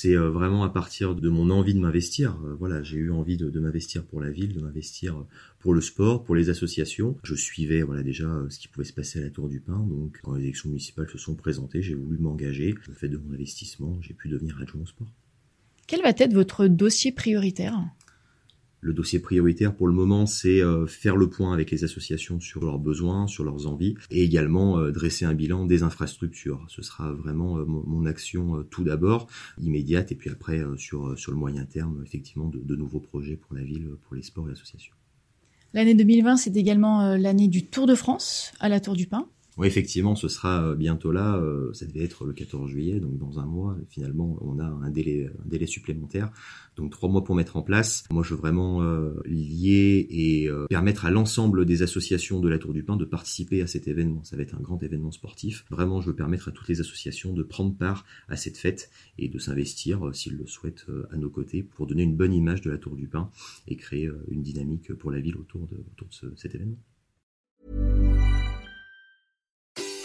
C'est euh, vraiment à partir de mon envie de m'investir. Euh, voilà, j'ai eu envie de, m'investir pour la ville, de m'investir pour le sport, pour les associations. Je suivais voilà déjà euh, ce qui pouvait se passer à la Tour du Pin. Donc, quand les élections municipales se sont présentées, j'ai voulu m'engager. Le fait de mon investissement, j'ai pu devenir adjoint au sport. Quel va être votre dossier prioritaire? Le dossier prioritaire pour le moment, c'est euh, faire le point avec les associations sur leurs besoins, sur leurs envies, et également euh, dresser un bilan des infrastructures. Ce sera vraiment euh, mon, action tout d'abord, immédiate, et puis après sur, sur le moyen terme, effectivement, de, nouveaux projets pour la ville, pour les sports et associations. L'année 2020, c'est également l'année du Tour de France à la Tour du Pin. Oui, effectivement, ce sera bientôt là. Ça devait être le 14 juillet, donc dans un mois. Finalement, on a un délai, supplémentaire donc trois mois pour mettre en place. Moi, je veux vraiment euh, lier et euh, permettre à l'ensemble des associations de la Tour du Pin de participer à cet événement. Ça va être un grand événement sportif. Vraiment, je veux permettre à toutes les associations de prendre part à cette fête et de s'investir, euh, s'ils le souhaitent, à nos côtés pour donner une bonne image de la Tour du Pin et créer une dynamique pour la ville autour de cet événement.